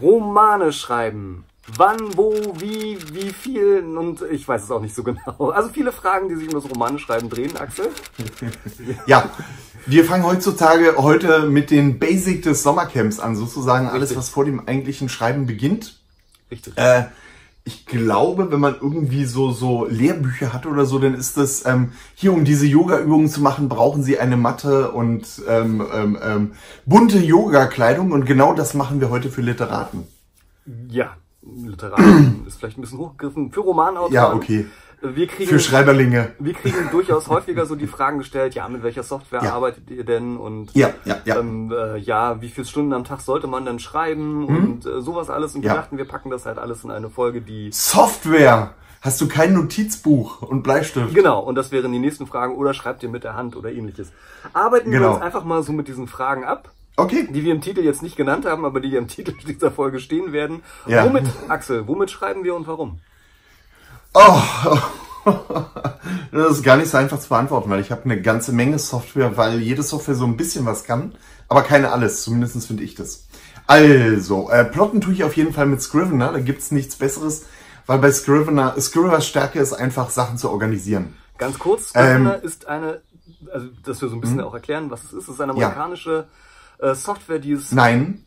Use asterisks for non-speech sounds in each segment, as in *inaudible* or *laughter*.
Romane schreiben. Wann, wo, wie, wie viel und ich weiß es auch nicht so genau. Also viele Fragen, die sich um das Romane schreiben drehen, Axel. Ja, wir fangen heutzutage heute mit den Basic des Sommercamps an, sozusagen alles, Richtig. was vor dem eigentlichen Schreiben beginnt. Richtig. Äh, ich glaube, wenn man irgendwie so, so Lehrbücher hat oder so, dann ist das, ähm, hier um diese Yoga-Übungen zu machen, brauchen sie eine Matte und ähm, ähm, ähm, bunte Yoga-Kleidung und genau das machen wir heute für Literaten. Ja, Literaten ist vielleicht ein bisschen hochgegriffen. Für Romanautoren. Ja, okay. Wir kriegen, Für Schreiberlinge. wir kriegen durchaus häufiger so die Fragen gestellt, ja, mit welcher Software Ja. arbeitet ihr denn? Und Ja, ja, ja. Ähm, äh, ja, wie viele Stunden am Tag sollte man denn schreiben und äh, sowas alles. Und wir Mhm. Ja. dachten, wir packen das halt alles in eine Folge, die Software! Hast du kein Notizbuch und Bleistift? Genau, und das wären die nächsten Fragen oder schreibt ihr mit der Hand oder ähnliches. Arbeiten wir Genau. uns einfach mal so mit diesen Fragen ab, Okay. die wir im Titel jetzt nicht genannt haben, aber die im Titel *laughs* dieser Folge stehen werden. Ja. Womit, Axel, womit schreiben wir und warum? Oh, *laughs* das ist gar nicht so einfach zu beantworten, weil ich habe eine ganze Menge Software, weil jede Software so ein bisschen was kann, aber keine alles, zumindest finde ich das. Also, äh, plotten tue ich auf jeden Fall mit Scrivener, da gibt's nichts Besseres, weil bei Scrivener, Scriveners Stärke ist einfach, Sachen zu organisieren. Ganz kurz, Scrivener Ähm. ist eine, also dass wir so ein bisschen auch erklären, was es ist. Es ist eine amerikanische äh, Software, die es... Nein,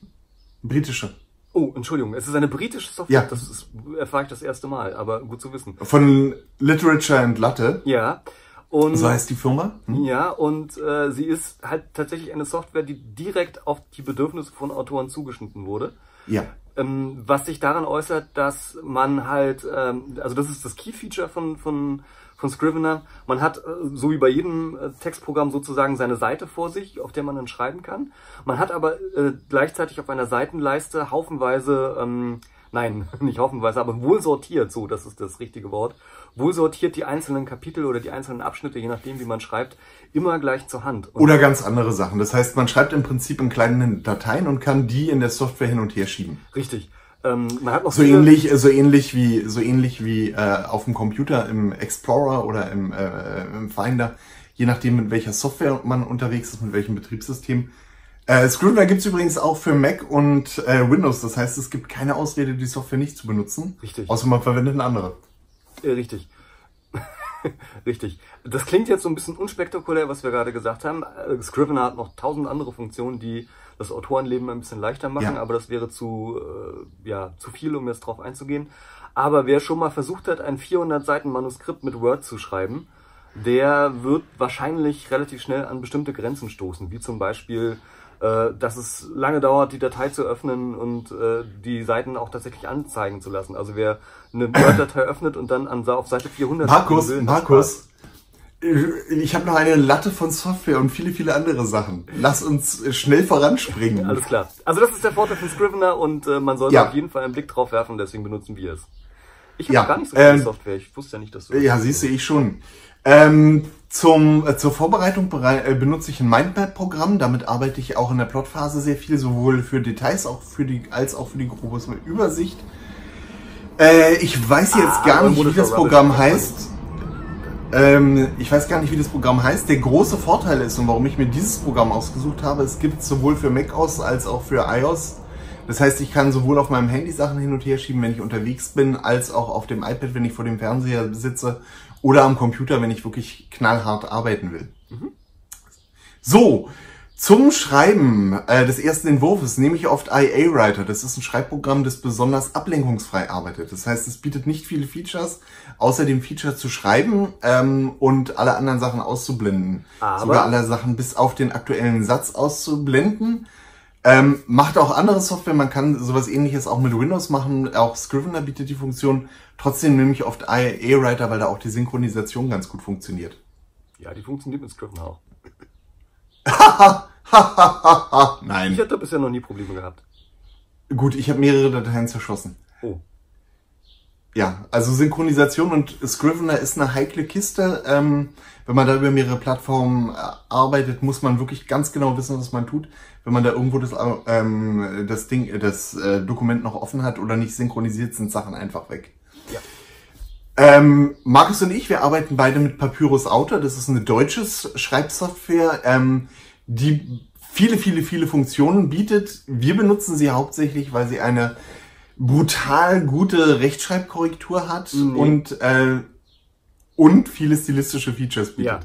britische. Oh, Entschuldigung, es ist eine britische Software. Ja. Das ist, erfahre ich das erste Mal, aber gut zu wissen. Von Literature and Latte, Ja. Und so heißt die Firma. Hm? Ja, und äh, sie ist halt tatsächlich eine Software, die direkt auf die Bedürfnisse von Autoren zugeschnitten wurde. Ja. Ähm, was sich daran äußert, dass man halt, ähm, also das ist das Key-Feature von, von, von Scrivener. Man hat, äh, so wie bei jedem äh, Textprogramm, sozusagen seine Seite vor sich, auf der man dann schreiben kann. Man hat aber äh, gleichzeitig auf einer Seitenleiste haufenweise, ähm, nein, *laughs* nicht haufenweise, aber wohl sortiert, so, das ist das richtige Wort, wohl sortiert die einzelnen Kapitel oder die einzelnen Abschnitte, je nachdem, wie man schreibt, immer gleich zur Hand. Und Oder ganz andere Sachen. Das heißt, man schreibt im Prinzip in kleinen Dateien und kann die in der Software hin und her schieben. Richtig. Ähm, man hat noch So ähnlich, so ähnlich wie, so ähnlich wie äh, auf dem Computer im Explorer oder im, äh, im Finder, je nachdem mit welcher Software man unterwegs ist, mit welchem Betriebssystem. Äh, Scrivener gibt's übrigens auch für Mac und äh, Windows. Das heißt, es gibt keine Ausrede, die Software nicht zu benutzen. Richtig. Außer man verwendet eine andere. Äh, richtig. *laughs* richtig. Das klingt jetzt so ein bisschen unspektakulär, was wir gerade gesagt haben. Äh, Scrivener hat noch tausend andere Funktionen, die das Autorenleben ein bisschen leichter machen, Ja. aber das wäre zu, äh, ja, zu viel, um jetzt drauf einzugehen. Aber wer schon mal versucht hat, ein 400 Seiten Manuskript mit Word zu schreiben, der wird wahrscheinlich relativ schnell an bestimmte Grenzen stoßen, wie zum Beispiel, äh, dass es lange dauert, die Datei zu öffnen und äh, die Seiten auch tatsächlich anzeigen zu lassen. Also wer eine Word-Datei *coughs* öffnet und dann an, auf Seite 400 Markus, will, Markus, ich habe noch eine Latte von Software und viele, viele andere Sachen. Lass uns äh, schnell voranspringen. Alles klar. Also das ist der Vorteil von Scrivener und äh, man sollte Ja. auf jeden Fall einen Blick drauf werfen, deswegen benutzen wir es. Ich habe Ja, gar nicht so viel ähm, Software. Ich wusste ja nicht, dass du. Ja, siehst du, ich schon. Ähm, zum, äh, zur Vorbereitung berei- äh, benutze ich ein Mindmap-Programm. Damit arbeite ich auch in der Plotphase sehr viel, sowohl für Details auch für die, als auch für die grobe Übersicht. Äh, ich weiß jetzt Ah, gar nicht, wie das Programm heißt. Ähm, ich weiß gar nicht, wie das Programm heißt. Der große Vorteil ist und warum ich mir dieses Programm ausgesucht habe, es gibt sowohl für Mac OS als auch für iOS. Das heißt, ich kann sowohl auf meinem Handy Sachen hin und her schieben, wenn ich unterwegs bin, als auch auf dem iPad, wenn ich vor dem Fernseher sitze oder am Computer, wenn ich wirklich knallhart arbeiten will. So, zum Schreiben äh, des ersten Entwurfs nehme ich oft IA Writer. Das ist ein Schreibprogramm, das besonders ablenkungsfrei arbeitet. Das heißt, es bietet nicht viele Features, außer dem Feature zu schreiben ähm, und alle anderen Sachen auszublenden. Aber- Sogar alle Sachen bis auf den aktuellen Satz auszublenden. Ähm, macht auch andere Software, man kann sowas ähnliches auch mit Windows machen, auch Scrivener bietet die Funktion. Trotzdem nehme ich oft IA Writer, weil da auch die Synchronisation ganz gut funktioniert. Ja, die funktioniert mit Scrivener auch. *laughs* Nein. Ich hatte bisher noch nie Probleme gehabt. Gut, ich habe mehrere Dateien zerschossen. Oh. Ja, also Synchronisation und Scrivener ist eine heikle Kiste. Ähm, wenn man da über mehrere Plattformen äh, arbeitet, muss man wirklich ganz genau wissen, was man tut. Wenn man da irgendwo das, äh, ähm, das Ding, das äh, Dokument noch offen hat oder nicht synchronisiert, sind Sachen einfach weg. Ähm, Markus und ich, wir arbeiten beide mit Papyrus Autor. Das ist eine deutsche Schreibsoftware, ähm, die viele, viele, viele Funktionen bietet. Wir benutzen sie hauptsächlich, weil sie eine brutal gute Rechtschreibkorrektur hat Nee. und, äh, und viele stilistische Features bietet. Ja.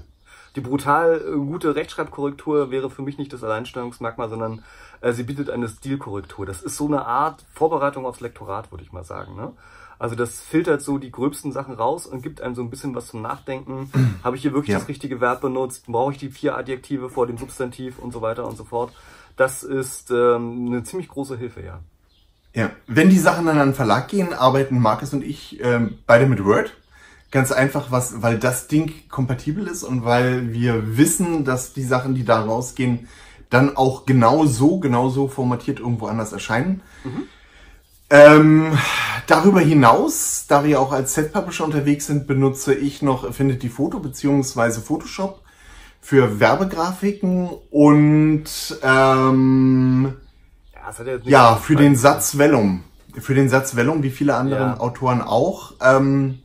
Die brutal äh, gute Rechtschreibkorrektur wäre für mich nicht das Alleinstellungsmerkmal, sondern äh, sie bietet eine Stilkorrektur. Das ist so eine Art Vorbereitung aufs Lektorat, würde ich mal sagen. Ne? Also das filtert so die gröbsten Sachen raus und gibt einem so ein bisschen was zum Nachdenken. *clears throat* Habe ich hier wirklich Ja. das richtige Verb benutzt? Brauche ich die vier Adjektive vor dem Substantiv und so weiter und so fort? Das ist ähm, eine ziemlich große Hilfe, ja. Ja, wenn die Sachen dann an den Verlag gehen, arbeiten Markus und ich ähm, beide mit Word. Ganz einfach, was, weil das Ding kompatibel ist und weil wir wissen, dass die Sachen, die da rausgehen, dann auch genau so, genau so formatiert irgendwo anders erscheinen. Ähm, darüber hinaus, da wir auch als Set-Publisher unterwegs sind, benutze ich noch Affinity Photo beziehungsweise Photoshop für Werbegrafiken und ähm, Ja, ja, für den Satz Vellum. Für den Satz Vellum, wie viele andere Ja. Autoren auch. Ähm,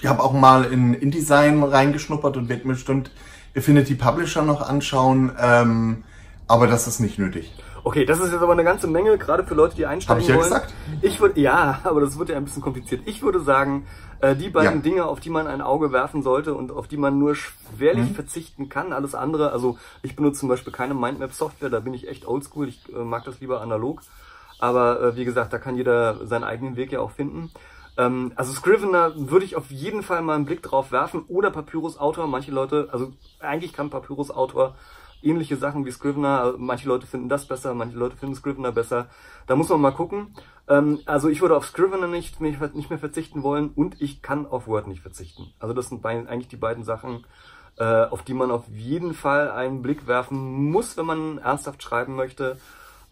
ich habe auch mal in InDesign reingeschnuppert und werde mir bestimmt Affinity Publisher noch anschauen. Ähm, aber das ist nicht nötig. Okay, das ist jetzt aber eine ganze Menge, gerade für Leute, die einsteigen Hab ich ja wollen. gesagt. Ich würde, ja, *laughs* aber das wird ja ein bisschen kompliziert. Ich würde sagen, äh, die beiden Ja. Dinge, auf die man ein Auge werfen sollte und auf die man nur schwerlich Mhm. verzichten kann, alles andere, also ich benutze zum Beispiel keine Mindmap-Software, da bin ich echt oldschool, ich äh, mag das lieber analog. Aber äh, wie gesagt, da kann jeder seinen eigenen Weg ja auch finden. Ähm, also Scrivener würde ich auf jeden Fall mal einen Blick drauf werfen oder Papyrus Autor. Manche Leute, also eigentlich kann Papyrus Autor ähnliche Sachen wie Scrivener. Manche Leute finden das besser, manche Leute finden Scrivener besser. Da muss man mal gucken. Ähm, also ich würde auf Scrivener nicht, mehr- nicht mehr verzichten wollen und ich kann auf Word nicht verzichten. Also das sind bei- eigentlich die beiden Sachen, äh, auf die man auf jeden Fall einen Blick werfen muss, wenn man ernsthaft schreiben möchte.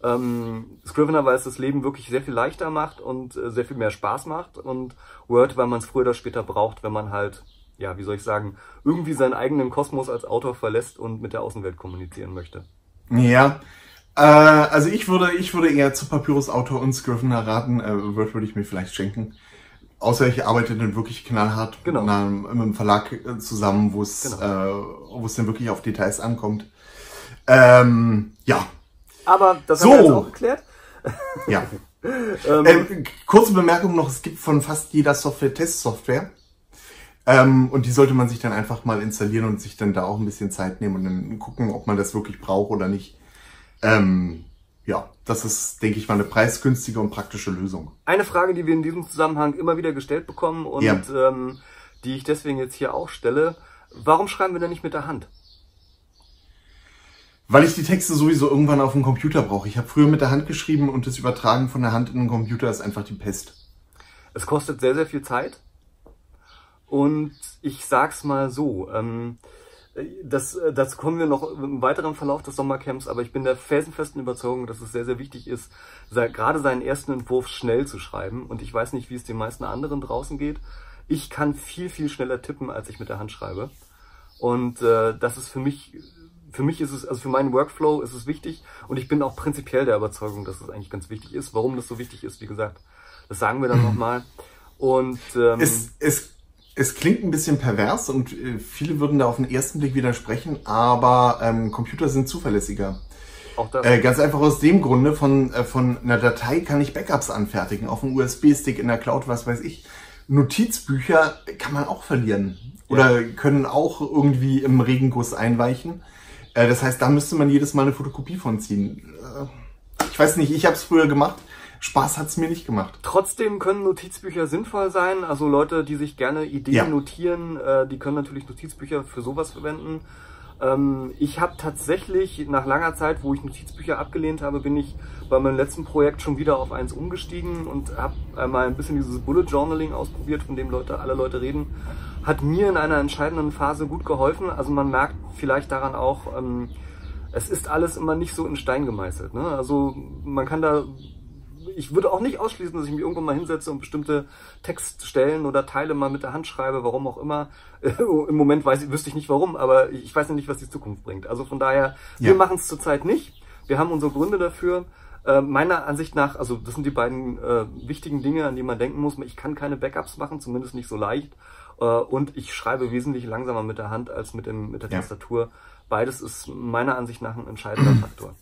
Ähm, Scrivener, weil es das Leben wirklich sehr viel leichter macht und äh, sehr viel mehr Spaß macht und Word, weil man es früher oder später braucht, wenn man halt, ja, wie soll ich sagen, irgendwie seinen eigenen Kosmos als Autor verlässt und mit der Außenwelt kommunizieren möchte. Ja. Äh, also ich würde, ich würde eher zu Papyrus Autor und Scrivener raten. Äh, Word würde ich mir vielleicht schenken. Außer ich arbeite dann wirklich knallhart Genau. mit, einem, mit einem Verlag äh, zusammen, wo es, Genau. äh, wo es dann wirklich auf Details ankommt. Ähm, ja, Aber das So. haben wir jetzt auch geklärt. ja. *laughs* Ähm, Ähm, kurze Bemerkung noch, es gibt von fast jeder Software Testsoftware. Ähm, und die sollte man sich dann einfach mal installieren und sich dann da auch ein bisschen Zeit nehmen und dann gucken, ob man das wirklich braucht oder nicht. Ähm, ja, das ist, denke ich mal, eine preisgünstige und praktische Lösung. Eine Frage, die wir in diesem Zusammenhang immer wieder gestellt bekommen und Ja. ähm, die ich deswegen jetzt hier auch stelle. Warum schreiben wir denn nicht mit der Hand? Weil ich die Texte sowieso irgendwann auf dem Computer brauche. Ich habe früher mit der Hand geschrieben und das Übertragen von der Hand in den Computer ist einfach die Pest. Es kostet sehr, sehr viel Zeit. Und ich sag's mal so, ähm, das, äh, dazu kommen wir noch im weiteren Verlauf des Sommercamps, aber ich bin der felsenfesten Überzeugung, dass es sehr, sehr wichtig ist, gerade seinen ersten Entwurf schnell zu schreiben. Und ich weiß nicht, wie es den meisten anderen draußen geht. Ich kann viel, viel schneller tippen, als ich mit der Hand schreibe. Und äh, das ist für mich, für mich ist es, also für meinen Workflow ist es wichtig. Und ich bin auch prinzipiell der Überzeugung, dass es eigentlich ganz wichtig ist. Warum das so wichtig ist, wie gesagt, das sagen wir dann nochmal. *clears throat* Und ähm, Es, es, es klingt ein bisschen pervers und äh, viele würden da auf den ersten Blick widersprechen, aber ähm, Computer sind zuverlässiger. auch. Äh, ganz einfach aus dem Grunde, von, äh, von einer Datei kann ich Backups anfertigen, auf einem USB-Stick in der Cloud, was weiß ich. Notizbücher kann man auch verlieren oder können auch irgendwie im Regenguss einweichen. Äh, das heißt, da müsste man jedes Mal eine Fotokopie von ziehen. Äh, ich weiß nicht, ich habe es früher gemacht. Spaß hat's mir nicht gemacht. Trotzdem können Notizbücher sinnvoll sein. Also Leute, die sich gerne Ideen Ja. notieren, äh, die können natürlich Notizbücher für sowas verwenden. Ähm, ich habe tatsächlich nach langer Zeit, wo ich Notizbücher abgelehnt habe, bin ich bei meinem letzten Projekt schon wieder auf eins umgestiegen und habe einmal ein bisschen dieses Bullet Journaling ausprobiert, von dem Leute, alle Leute reden. Hat mir in einer entscheidenden Phase gut geholfen. Also man merkt vielleicht daran auch, ähm, es ist alles immer nicht so in Stein gemeißelt. Ne? Also man kann da ich würde auch nicht ausschließen, dass ich mich irgendwann mal hinsetze und bestimmte Textstellen oder Teile mal mit der Hand schreibe, warum auch immer. *laughs* Im Moment weiß ich, wüsste ich nicht warum, aber ich weiß ja nicht, was die Zukunft bringt. Also von daher, wir Ja. machen es zurzeit nicht. Wir haben unsere Gründe dafür. Äh, meiner Ansicht nach, also das sind die beiden äh, wichtigen Dinge, an die man denken muss. Ich kann keine Backups machen, zumindest nicht so leicht. Äh, und ich schreibe wesentlich langsamer mit der Hand als mit, dem, mit der Ja. Tastatur, beides ist meiner Ansicht nach ein entscheidender *clears throat* Faktor.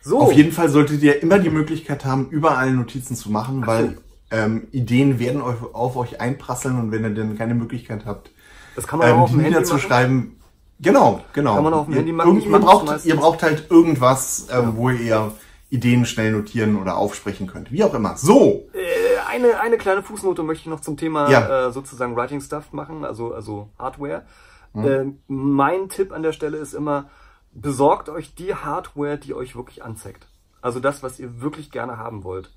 So. Auf jeden Fall solltet ihr immer die Möglichkeit haben, überall Notizen zu machen, weil ähm, Ideen werden euch, auf euch einprasseln und wenn ihr dann keine Möglichkeit habt, das kann man auch ähm, auf dem Handy zu schreiben. Genau, genau. Kann man auf dem Handy machen. Ihr, braucht, ihr braucht halt irgendwas, ähm, ja. wo ihr Ideen schnell notieren oder aufsprechen könnt. Wie auch immer. So. Äh, eine, eine kleine Fußnote möchte ich noch zum Thema ja. äh, sozusagen Writing Stuff machen, also, also Hardware. Mhm. Mein Tipp an der Stelle ist immer, besorgt euch die Hardware, die euch wirklich anzeigt. Also das, was ihr wirklich gerne haben wollt.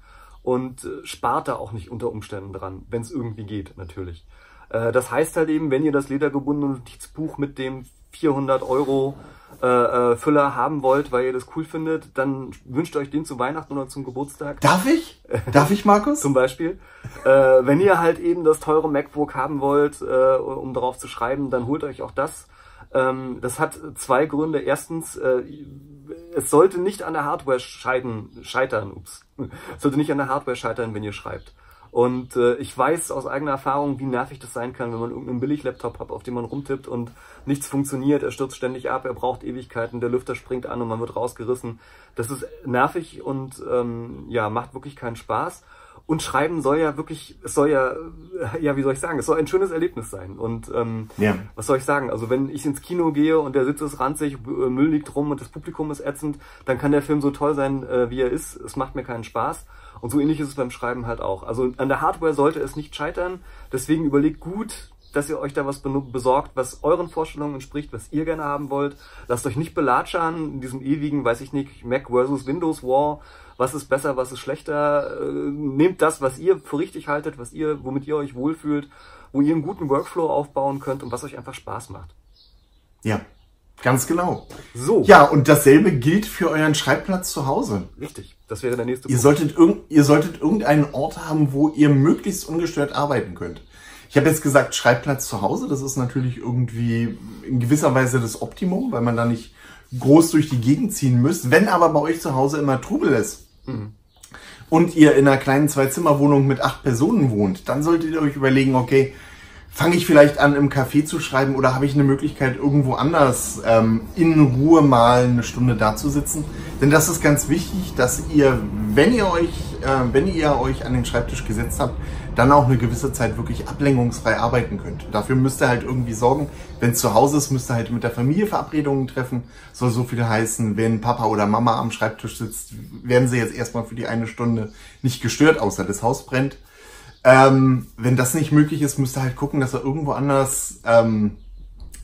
Und äh, spart da auch nicht unter Umständen dran, wenn es irgendwie geht, natürlich. Äh, das heißt halt eben, wenn ihr das ledergebundene Notizbuch mit dem 400 Euro äh, äh, Füller haben wollt, weil ihr das cool findet, dann wünscht euch den zu Weihnachten oder zum Geburtstag. Darf ich? *laughs* Darf ich, Markus? zum Beispiel. Äh, wenn ihr halt eben das teure MacBook haben wollt, äh, um darauf zu schreiben, dann holt euch auch das. Ähm, das hat zwei Gründe. Erstens, äh, es sollte nicht an der Hardware scheiden, scheitern. Ups. Es sollte nicht an der Hardware scheitern, wenn ihr schreibt. Und äh, ich weiß aus eigener Erfahrung, wie nervig das sein kann, wenn man irgendeinen Billig-Laptop hat, auf dem man rumtippt und nichts funktioniert, er stürzt ständig ab, er braucht Ewigkeiten, der Lüfter springt an und man wird rausgerissen. Das ist nervig und ähm, ja, macht wirklich keinen Spaß. Und Schreiben soll ja wirklich, es soll ja, ja, wie soll ich sagen, es soll ein schönes Erlebnis sein. Und ähm, ja. was soll ich sagen? Also wenn ich ins Kino gehe und der Sitz ist ranzig, Müll liegt rum und das Publikum ist ätzend, dann kann der Film so toll sein, äh, wie er ist. Es macht mir keinen Spaß. Und so ähnlich ist es beim Schreiben halt auch. Also an der Hardware sollte es nicht scheitern. Deswegen überlegt gut, dass ihr euch da was besorgt, was euren Vorstellungen entspricht, was ihr gerne haben wollt. Lasst euch nicht belatschern in diesem ewigen, weiß ich nicht, Mac versus Windows War. Was ist besser, was ist schlechter? Äh, nehmt das, was ihr für richtig haltet, was ihr, womit ihr euch wohlfühlt, wo ihr einen guten Workflow aufbauen könnt und was euch einfach Spaß macht. Ja, Ganz genau. So. Ja, und dasselbe gilt für euren Schreibplatz zu Hause. Richtig. Das wäre der nächste ihr Punkt. Solltet irg ihr solltet irgendeinen Ort haben, wo ihr möglichst ungestört arbeiten könnt. Ich habe jetzt gesagt, Schreibplatz zu Hause, das ist natürlich irgendwie in gewisser Weise das Optimum, weil man da nicht groß durch die Gegend ziehen müsst. Wenn aber bei euch zu Hause immer Trubel ist mhm. und ihr in einer kleinen Zwei-Zimmer-Wohnung mit acht Personen wohnt, dann solltet ihr euch überlegen, okay, fange ich vielleicht an, im Café zu schreiben oder habe ich eine Möglichkeit, irgendwo anders ähm, in Ruhe mal eine Stunde da zu sitzen? Denn das ist ganz wichtig, dass ihr, wenn ihr euch, äh, wenn ihr euch an den Schreibtisch gesetzt habt, dann auch eine gewisse Zeit wirklich ablenkungsfrei arbeiten könnt. Dafür müsst ihr halt irgendwie sorgen. Wenn es zu Hause ist, müsst ihr halt mit der Familie Verabredungen treffen. Soll so viel heißen, wenn Papa oder Mama am Schreibtisch sitzt, werden sie jetzt erstmal für die eine Stunde nicht gestört, außer das Haus brennt. Ähm, wenn das nicht möglich ist, müsst ihr halt gucken, dass er irgendwo anders ähm,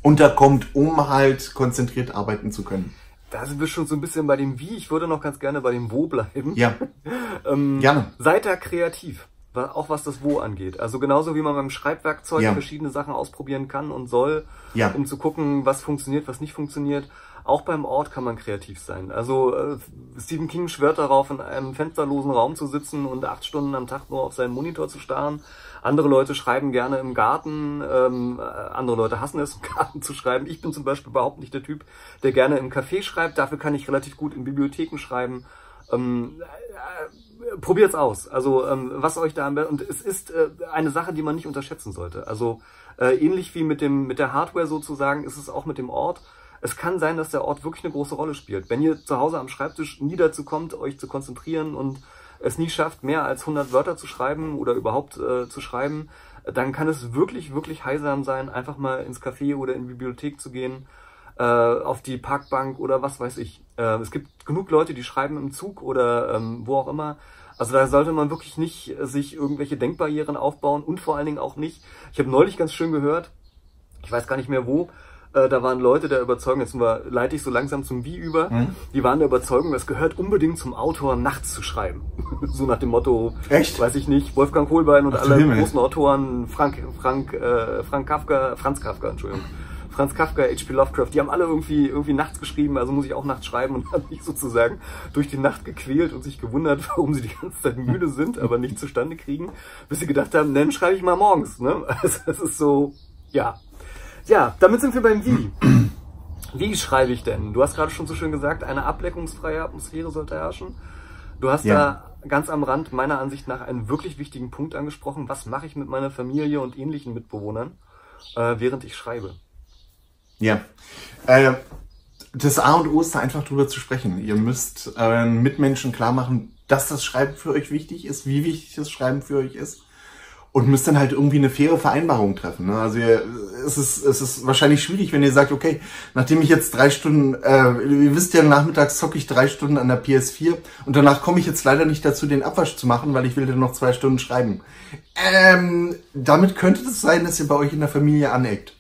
unterkommt, um halt konzentriert arbeiten zu können. Da sind wir schon so ein bisschen bei dem Wie. Ich würde noch ganz gerne bei dem Wo bleiben. Ja. *laughs* ähm, gerne. Seid da kreativ, auch was das Wo angeht. Also genauso wie man beim Schreibwerkzeug ja. verschiedene Sachen ausprobieren kann und soll, ja. um zu gucken, was funktioniert, was nicht funktioniert auch beim Ort kann man kreativ sein. Also äh, Stephen King schwört darauf, in einem fensterlosen Raum zu sitzen und acht Stunden am Tag nur auf seinen Monitor zu starren. Andere Leute schreiben gerne im Garten, ähm, äh, andere Leute hassen es, im Garten zu schreiben. Ich bin zum Beispiel überhaupt nicht der Typ, der gerne im Café schreibt. Dafür kann ich relativ gut in Bibliotheken schreiben. Ähm, äh, probiert's aus. Also ähm, was euch da und es ist äh, eine Sache, die man nicht unterschätzen sollte. Also äh, ähnlich wie mit dem mit der Hardware sozusagen ist es auch mit dem Ort es kann sein, dass der Ort wirklich eine große Rolle spielt. Wenn ihr zu Hause am Schreibtisch nie dazu kommt, euch zu konzentrieren und es nie schafft, mehr als 100 Wörter zu schreiben oder überhaupt äh, zu schreiben, dann kann es wirklich, wirklich heilsam sein, einfach mal ins Café oder in die Bibliothek zu gehen, äh, auf die Parkbank oder was weiß ich. Äh, es gibt genug Leute, die schreiben im Zug oder ähm, wo auch immer. Also da sollte man wirklich nicht sich irgendwelche Denkbarrieren aufbauen und vor allen Dingen auch nicht. Ich habe neulich ganz schön gehört, ich weiß gar nicht mehr wo, äh, da waren Leute der Überzeugung, jetzt wir, leite ich so langsam zum Wie über, mhm. die waren der Überzeugung, es gehört unbedingt zum Autor, nachts zu schreiben. *laughs* so nach dem Motto, Echt? weiß ich nicht, Wolfgang Kohlbein und Ach, alle großen Autoren, Frank, Frank, äh, Frank Kafka, Franz Kafka, Entschuldigung. Franz Kafka, H.P. Lovecraft, die haben alle irgendwie, irgendwie nachts geschrieben, also muss ich auch nachts schreiben und *laughs* haben mich sozusagen durch die Nacht gequält und sich gewundert, *laughs* warum sie die ganze Zeit müde sind, aber nicht zustande kriegen, bis sie gedacht haben, dann schreibe ich mal morgens. Ne? *laughs* Also es ist so, ja, ja, damit sind wir beim Wie. *clears throat* Wie schreibe ich denn? Du hast gerade schon so schön gesagt, eine ableckungsfreie Atmosphäre sollte herrschen. Du hast ja. da ganz am Rand meiner Ansicht nach einen wirklich wichtigen Punkt angesprochen. Was mache ich mit meiner Familie und ähnlichen Mitbewohnern, äh, während ich schreibe? Ja. Äh, das A und O ist da einfach drüber zu sprechen. Ihr müsst euren Mitmenschen klar machen, dass das Schreiben für euch wichtig ist, wie wichtig das Schreiben für euch ist. Und müsst dann halt irgendwie eine faire Vereinbarung treffen. Ne? Also ihr, es, ist, es ist wahrscheinlich schwierig, wenn ihr sagt, okay, nachdem ich jetzt drei Stunden, äh, ihr wisst ja, nachmittags zocke ich drei Stunden an der PS4 und danach komme ich jetzt leider nicht dazu, den Abwasch zu machen, weil ich will dann noch zwei Stunden schreiben. Ähm, damit könnte es das sein, dass ihr bei euch in der Familie aneckt.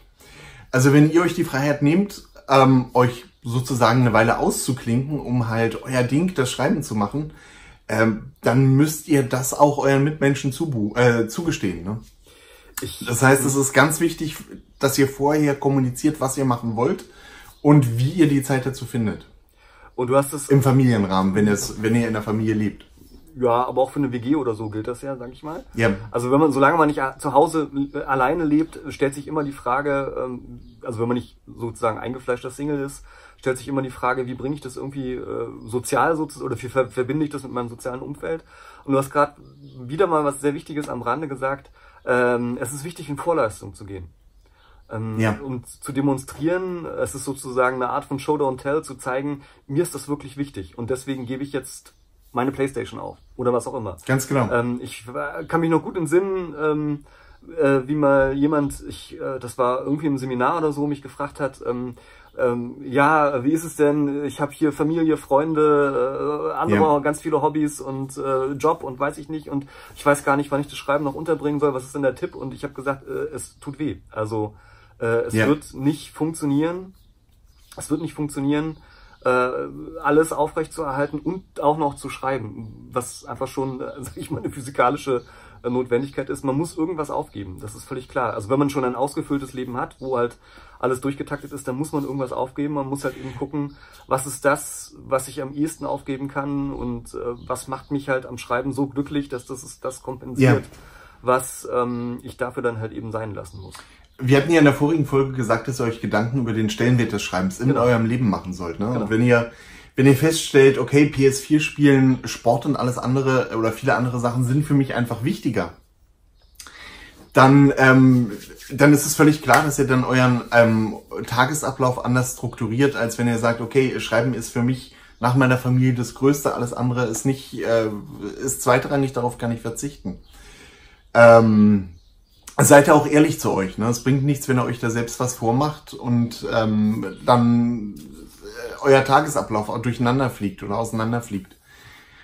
Also wenn ihr euch die Freiheit nehmt, ähm, euch sozusagen eine Weile auszuklinken, um halt euer Ding, das Schreiben zu machen, ähm, dann müsst ihr das auch euren Mitmenschen äh, zugestehen. Ne? Ich, das heißt, es ist ganz wichtig, dass ihr vorher kommuniziert, was ihr machen wollt und wie ihr die Zeit dazu findet. Und du hast es im Familienrahmen, wenn es, wenn ihr in der Familie lebt. Ja, aber auch für eine WG oder so gilt das ja, sag ich mal. Ja. Also wenn man, solange man nicht zu Hause alleine lebt, stellt sich immer die Frage, ähm, also wenn man nicht sozusagen eingefleischter Single ist, stellt sich immer die Frage, wie bringe ich das irgendwie äh, sozial sozusagen oder wie ver verbinde ich das mit meinem sozialen Umfeld? Und du hast gerade wieder mal was sehr Wichtiges am Rande gesagt. Ähm, es ist wichtig, in Vorleistung zu gehen. Ähm, ja. Um zu demonstrieren, es ist sozusagen eine Art von Show Don't Tell, zu zeigen, mir ist das wirklich wichtig und deswegen gebe ich jetzt meine Playstation auf oder was auch immer. Ganz genau. Ähm, ich kann mich noch gut entsinnen, ähm, äh, wie mal jemand, ich, äh, das war irgendwie im Seminar oder so, mich gefragt hat, ähm, ähm, ja, wie ist es denn? Ich habe hier Familie, Freunde, äh, andere ja. ganz viele Hobbys und äh, Job und weiß ich nicht und ich weiß gar nicht, wann ich das Schreiben noch unterbringen soll. Was ist denn der Tipp? Und ich habe gesagt, äh, es tut weh. Also äh, es ja. wird nicht funktionieren. Es wird nicht funktionieren, äh, alles aufrecht zu erhalten und auch noch zu schreiben, was einfach schon, äh, *laughs* sag ich mal, eine physikalische äh, Notwendigkeit ist. Man muss irgendwas aufgeben, das ist völlig klar. Also wenn man schon ein ausgefülltes Leben hat, wo halt alles durchgetaktet ist, dann muss man irgendwas aufgeben. Man muss halt eben gucken, was ist das, was ich am ehesten aufgeben kann und äh, was macht mich halt am Schreiben so glücklich, dass das ist, das kompensiert, ja. was ähm, ich dafür dann halt eben sein lassen muss. Wir hatten ja in der vorigen Folge gesagt, dass ihr euch Gedanken über den Stellenwert des Schreibens in genau. eurem Leben machen sollt. Ne? Genau. Und wenn ihr wenn ihr feststellt, okay, PS4 spielen, Sport und alles andere oder viele andere Sachen sind für mich einfach wichtiger, dann, ähm, dann ist es völlig klar, dass ihr dann euren ähm, Tagesablauf anders strukturiert, als wenn ihr sagt, okay, Schreiben ist für mich nach meiner Familie das Größte, alles andere ist nicht, äh, ist zweitrangig, darauf kann ich verzichten. Ähm, seid ihr auch ehrlich zu euch. Ne? Es bringt nichts, wenn ihr euch da selbst was vormacht und ähm, dann euer Tagesablauf auch durcheinander fliegt oder auseinander fliegt.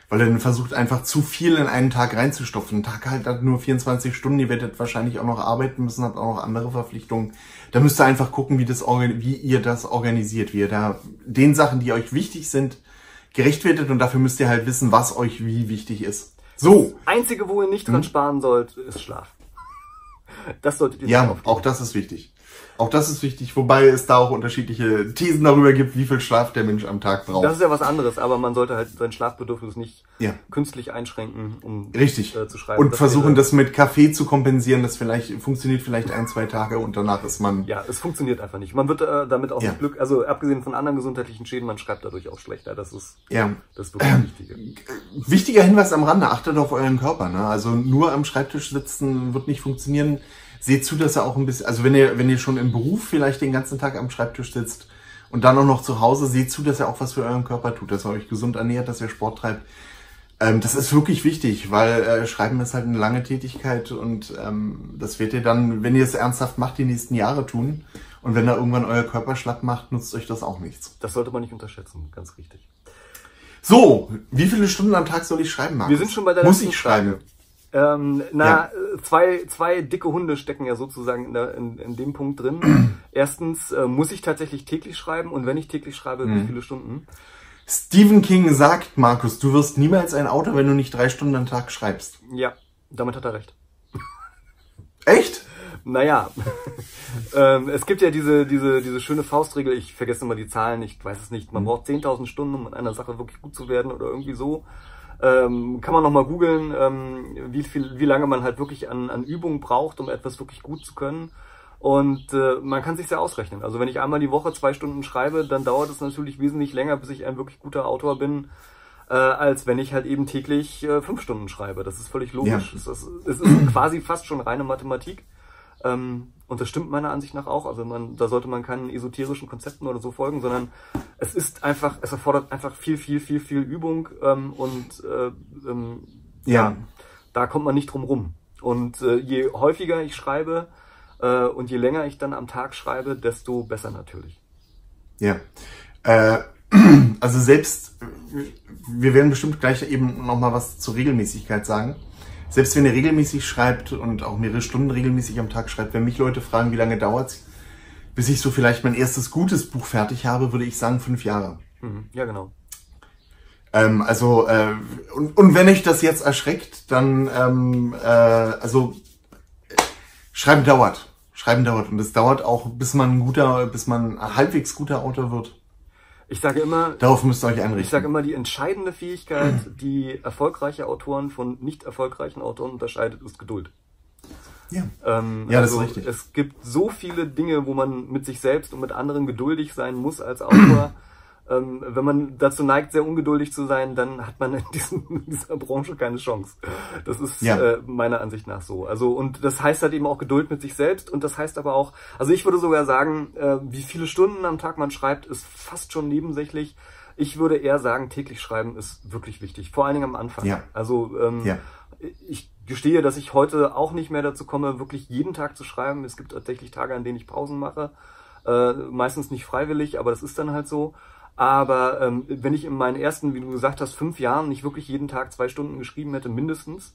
Weil ihr dann versucht einfach zu viel in einen Tag reinzustopfen. Ein Tag halt hat nur 24 Stunden, ihr werdet wahrscheinlich auch noch arbeiten müssen, habt auch noch andere Verpflichtungen. Da müsst ihr einfach gucken, wie, das, wie ihr das organisiert, wie ihr da den Sachen, die euch wichtig sind, gerecht werdet und dafür müsst ihr halt wissen, was euch wie wichtig ist. So. Das Einzige, wo ihr nicht dran hm? sparen sollt, ist Schlaf. Das solltet ihr Ja, auch das ist wichtig. Auch das ist wichtig, wobei es da auch unterschiedliche Thesen darüber gibt, wie viel Schlaf der Mensch am Tag braucht. Das ist ja was anderes, aber man sollte halt sein Schlafbedürfnis nicht ja. künstlich einschränken, um Richtig. Äh, zu schreiben. Und das versuchen, das mit Kaffee zu kompensieren. Das vielleicht funktioniert vielleicht ein, zwei Tage und danach ist man. Ja, es funktioniert einfach nicht. Man wird äh, damit auch ja. nicht Glück, also abgesehen von anderen gesundheitlichen Schäden, man schreibt dadurch auch schlechter. Das ist, ja. das ist wirklich äh, wichtig. Wichtiger Hinweis am Rande, achtet auf euren Körper. Ne? Also nur am Schreibtisch sitzen wird nicht funktionieren seht zu, dass er auch ein bisschen, also wenn ihr, wenn ihr schon im Beruf vielleicht den ganzen Tag am Schreibtisch sitzt und dann auch noch zu Hause, seht zu, dass er auch was für euren Körper tut, dass er euch gesund ernährt, dass ihr Sport treibt. Ähm, das ist wirklich wichtig, weil äh, Schreiben ist halt eine lange Tätigkeit und ähm, das werdet ihr dann, wenn ihr es ernsthaft macht, die nächsten Jahre tun. Und wenn da irgendwann euer Körper schlapp macht, nutzt euch das auch nichts. Das sollte man nicht unterschätzen, ganz richtig. So, wie viele Stunden am Tag soll ich schreiben, Markus? Wir sind schon bei der Muss ich schreiben? Ähm, na, ja. zwei, zwei dicke Hunde stecken ja sozusagen in, der, in, in dem Punkt drin. *clears throat* Erstens äh, muss ich tatsächlich täglich schreiben und wenn ich täglich schreibe, mhm. wie viele Stunden? Stephen King sagt, Markus, du wirst niemals ein Autor, wenn du nicht drei Stunden am Tag schreibst. Ja, damit hat er recht. Echt? Naja, *laughs* ähm, es gibt ja diese, diese, diese schöne Faustregel, ich vergesse immer die Zahlen, ich weiß es nicht, man mhm. braucht 10.000 Stunden, um in einer Sache wirklich gut zu werden oder irgendwie so. Ähm, kann man nochmal googeln, ähm, wie, viel, wie lange man halt wirklich an, an Übung braucht, um etwas wirklich gut zu können. Und äh, man kann sich ja ausrechnen. Also wenn ich einmal die Woche zwei Stunden schreibe, dann dauert es natürlich wesentlich länger, bis ich ein wirklich guter Autor bin, äh, als wenn ich halt eben täglich äh, fünf Stunden schreibe. Das ist völlig logisch. Ja. Es, ist, es ist quasi fast schon reine Mathematik. Ähm, und das stimmt meiner Ansicht nach auch. Also man, da sollte man keinen esoterischen Konzepten oder so folgen, sondern es ist einfach, es erfordert einfach viel, viel, viel, viel Übung ähm, und äh, ähm, ja. ja. da kommt man nicht drum rum. Und äh, je häufiger ich schreibe äh, und je länger ich dann am Tag schreibe, desto besser natürlich. Ja. Äh, *clears throat* also selbst, wir werden bestimmt gleich eben nochmal was zur Regelmäßigkeit sagen selbst wenn ihr regelmäßig schreibt und auch mehrere Stunden regelmäßig am Tag schreibt, wenn mich Leute fragen, wie lange dauert's, bis ich so vielleicht mein erstes gutes Buch fertig habe, würde ich sagen fünf Jahre. Mhm. Ja, genau. Ähm, also, äh, und, und wenn euch das jetzt erschreckt, dann, ähm, äh, also, schreiben dauert. Schreiben dauert. Und es dauert auch, bis man ein guter, bis man ein halbwegs guter Autor wird. Ich sage immer, darauf müsst ihr euch einrichten. Ich sage immer, die entscheidende Fähigkeit, *clears throat* die erfolgreiche Autoren von nicht erfolgreichen Autoren unterscheidet, ist Geduld. Ja, ähm, ja also das ist richtig. Es gibt so viele Dinge, wo man mit sich selbst und mit anderen geduldig sein muss als Autor. *clears throat* Ähm, wenn man dazu neigt, sehr ungeduldig zu sein, dann hat man in, diesen, *laughs* in dieser Branche keine Chance. Das ist ja. äh, meiner Ansicht nach so. Also und das heißt halt eben auch Geduld mit sich selbst und das heißt aber auch, also ich würde sogar sagen, äh, wie viele Stunden am Tag man schreibt, ist fast schon nebensächlich. Ich würde eher sagen, täglich schreiben ist wirklich wichtig, vor allen Dingen am Anfang. Ja. Also ähm, ja. ich gestehe, dass ich heute auch nicht mehr dazu komme, wirklich jeden Tag zu schreiben. Es gibt tatsächlich Tage, an denen ich Pausen mache. Äh, meistens nicht freiwillig, aber das ist dann halt so. Aber ähm, wenn ich in meinen ersten, wie du gesagt hast, fünf Jahren nicht wirklich jeden Tag zwei Stunden geschrieben hätte, mindestens,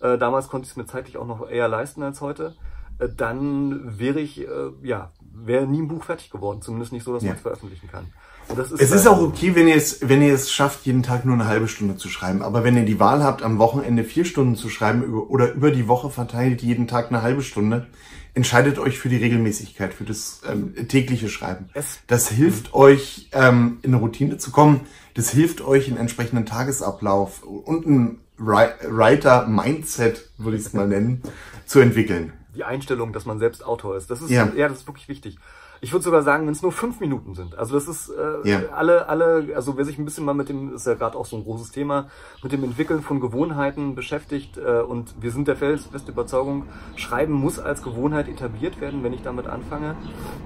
äh, damals konnte ich es mir zeitlich auch noch eher leisten als heute, äh, dann wäre ich, äh, ja, wäre nie ein Buch fertig geworden, zumindest nicht so, dass ja. man es veröffentlichen kann. Ist es ist auch okay, wenn ihr es, wenn ihr es schafft, jeden Tag nur eine halbe Stunde zu schreiben. Aber wenn ihr die Wahl habt, am Wochenende vier Stunden zu schreiben oder über die Woche verteilt jeden Tag eine halbe Stunde, entscheidet euch für die Regelmäßigkeit, für das ähm, tägliche Schreiben. Das hilft euch, ähm, in eine Routine zu kommen. Das hilft euch, einen entsprechenden Tagesablauf und ein Writer-Mindset, würde ich es mal nennen, zu entwickeln. Die Einstellung, dass man selbst Autor ist. Das ist, ja, ja das ist wirklich wichtig ich würde sogar sagen, wenn es nur fünf Minuten sind. Also das ist äh, ja. alle, alle, also wer sich ein bisschen mal mit dem, ist ja gerade auch so ein großes Thema, mit dem Entwickeln von Gewohnheiten beschäftigt äh, und wir sind der feste Überzeugung, Schreiben muss als Gewohnheit etabliert werden, wenn ich damit anfange,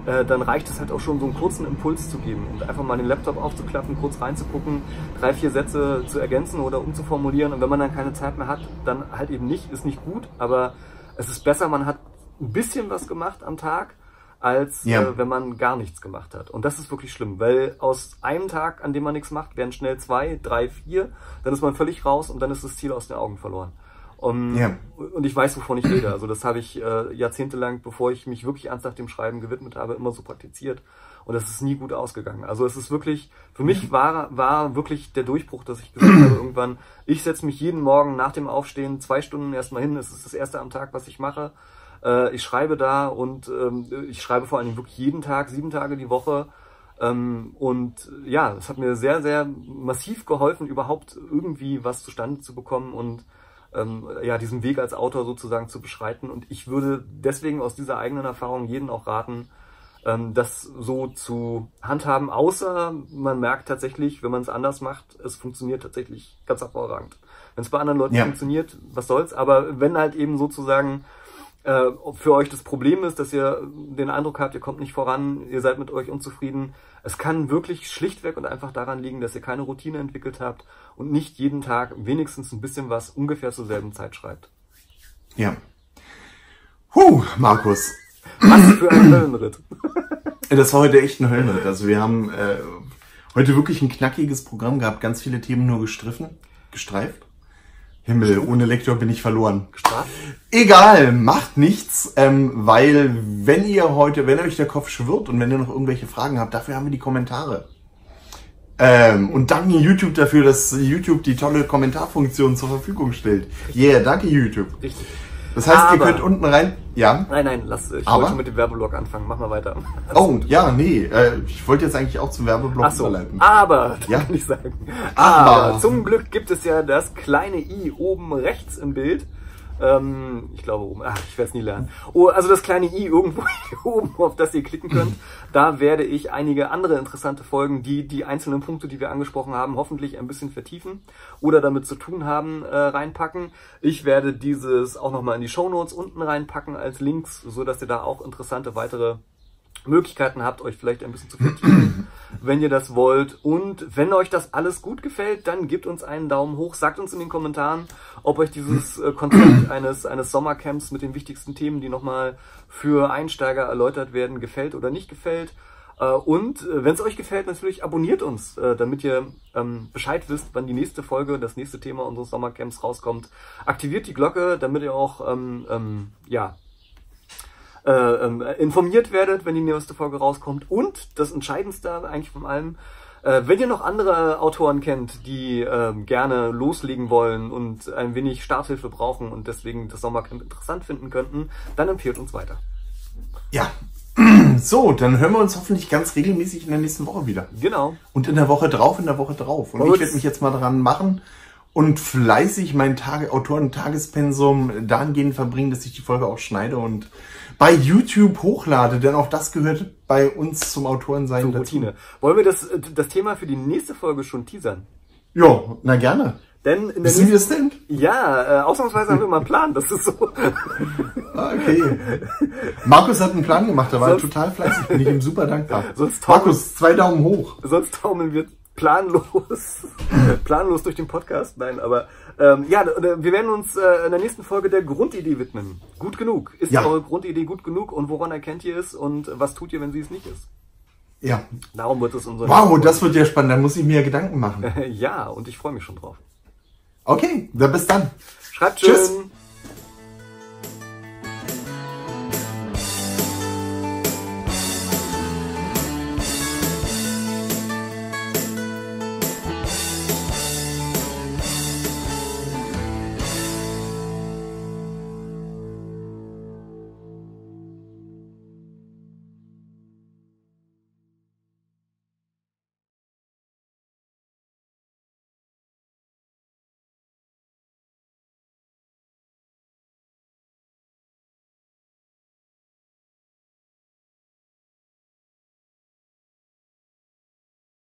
äh, dann reicht es halt auch schon, so einen kurzen Impuls zu geben und einfach mal den Laptop aufzuklappen, kurz reinzugucken, drei, vier Sätze zu ergänzen oder umzuformulieren und wenn man dann keine Zeit mehr hat, dann halt eben nicht, ist nicht gut, aber es ist besser, man hat ein bisschen was gemacht am Tag als ja. äh, wenn man gar nichts gemacht hat. Und das ist wirklich schlimm, weil aus einem Tag, an dem man nichts macht, werden schnell zwei, drei, vier, dann ist man völlig raus und dann ist das Ziel aus den Augen verloren. Um, ja. Und ich weiß, wovon ich rede. Also das habe ich äh, jahrzehntelang, bevor ich mich wirklich ernsthaft dem Schreiben gewidmet habe, immer so praktiziert. Und das ist nie gut ausgegangen. Also es ist wirklich, für mich war, war wirklich der Durchbruch, dass ich gesagt habe, irgendwann, ich setze mich jeden Morgen nach dem Aufstehen zwei Stunden erstmal hin. Es ist das erste am Tag, was ich mache. Äh, ich schreibe da und ähm, ich schreibe vor allen Dingen wirklich jeden Tag, sieben Tage die Woche. Ähm, und ja, es hat mir sehr, sehr massiv geholfen, überhaupt irgendwie was zustande zu bekommen und ähm, ja, diesen Weg als Autor sozusagen zu beschreiten. Und ich würde deswegen aus dieser eigenen Erfahrung jeden auch raten, das so zu handhaben, außer man merkt tatsächlich, wenn man es anders macht, es funktioniert tatsächlich ganz hervorragend. Wenn es bei anderen Leuten ja. funktioniert, was soll's, aber wenn halt eben sozusagen äh, für euch das Problem ist, dass ihr den Eindruck habt, ihr kommt nicht voran, ihr seid mit euch unzufrieden. Es kann wirklich schlichtweg und einfach daran liegen, dass ihr keine Routine entwickelt habt und nicht jeden Tag wenigstens ein bisschen was ungefähr zur selben Zeit schreibt. Ja. Huh, Markus. Was für ein Höllenritt. das war heute echt ein Höllenritt. Also wir haben äh, heute wirklich ein knackiges Programm gehabt, ganz viele Themen nur gestriffen, gestreift. Himmel, ohne Lektor bin ich verloren. Straft? Egal, macht nichts, ähm, weil wenn ihr heute, wenn euch der Kopf schwirrt und wenn ihr noch irgendwelche Fragen habt, dafür haben wir die Kommentare. Ähm, und danke YouTube dafür, dass YouTube die tolle Kommentarfunktion zur Verfügung stellt. Yeah, danke YouTube. Richtig. Das heißt, aber, ihr könnt unten rein. Ja. Nein, nein, lass. Ich aber? wollte mit dem Werbeblock anfangen. Mach mal weiter. Oh, gut. ja, nee. Äh, ich wollte jetzt eigentlich auch zum Werbeblock Ach so, überleiten. Aber, *laughs* ja. kann ich sagen. Aber. aber zum Glück gibt es ja das kleine i oben rechts im Bild. Ähm, ich glaube oben. Ach, ich werde es nie lernen. Oh, also das kleine i irgendwo *laughs* hier oben, auf das ihr klicken könnt. Da werde ich einige andere interessante Folgen, die die einzelnen Punkte, die wir angesprochen haben, hoffentlich ein bisschen vertiefen oder damit zu tun haben, äh, reinpacken. Ich werde dieses auch nochmal in die Show Notes unten reinpacken als Links, so dass ihr da auch interessante weitere Möglichkeiten habt, euch vielleicht ein bisschen zu vertiefen, *clears throat* wenn ihr das wollt. Und wenn euch das alles gut gefällt, dann gebt uns einen Daumen hoch, sagt uns in den Kommentaren, ob euch dieses äh, Konzept *clears throat* eines, eines Sommercamps mit den wichtigsten Themen, die nochmal für Einsteiger erläutert werden, gefällt oder nicht gefällt. Äh, und äh, wenn es euch gefällt, natürlich abonniert uns, damit ihr ähm, Bescheid wisst, wann die nächste Folge, das nächste Thema unseres Sommercamps rauskommt. Aktiviert die Glocke, damit ihr auch ähm, ähm, ja, äh, ähm, informiert werdet, wenn die nächste Folge rauskommt. Und das Entscheidendste eigentlich von allem, äh, wenn ihr noch andere Autoren kennt, die äh, gerne loslegen wollen und ein wenig Starthilfe brauchen und deswegen das Sommercamp interessant finden könnten, dann empfehlt uns weiter. Ja. *clears throat* So, dann hören wir uns hoffentlich ganz regelmäßig in der nächsten Woche wieder. Genau. Und in der Woche drauf, in der Woche drauf. Und Gut. ich werde mich jetzt mal daran machen und fleißig mein Tage, Autoren-Tagespensum dahingehend verbringen, dass ich die Folge auch schneide und bei YouTube hochlade, denn auch das gehört bei uns zum Autorensein Zur dazu. Routine. Wollen wir das, äh, das Thema für die nächste Folge schon teasern? Ja, na gerne. Denn in der Wissen wir es denn? ja, äh, ausnahmsweise haben wir mal einen Plan. Das ist so. Ah, Okay. Markus hat einen Plan gemacht, er war Sonst- total fleißig, bin ich ihm super dankbar. Sonst- Markus, zwei Daumen hoch. Sonst taumeln wir planlos, *laughs* planlos durch den Podcast. Nein, aber ähm, ja, d- wir werden uns äh, in der nächsten Folge der Grundidee widmen. Gut genug. Ist Ja. eure Grundidee gut genug und woran erkennt ihr es und was tut ihr, wenn sie es nicht ist? Ja. Darum wird es unser Wow, das wird ja spannend, da muss ich mir ja Gedanken machen. *laughs* Ja, und ich freue mich schon drauf. Okay, dann bis dann. Schreibt schön. Tschüss.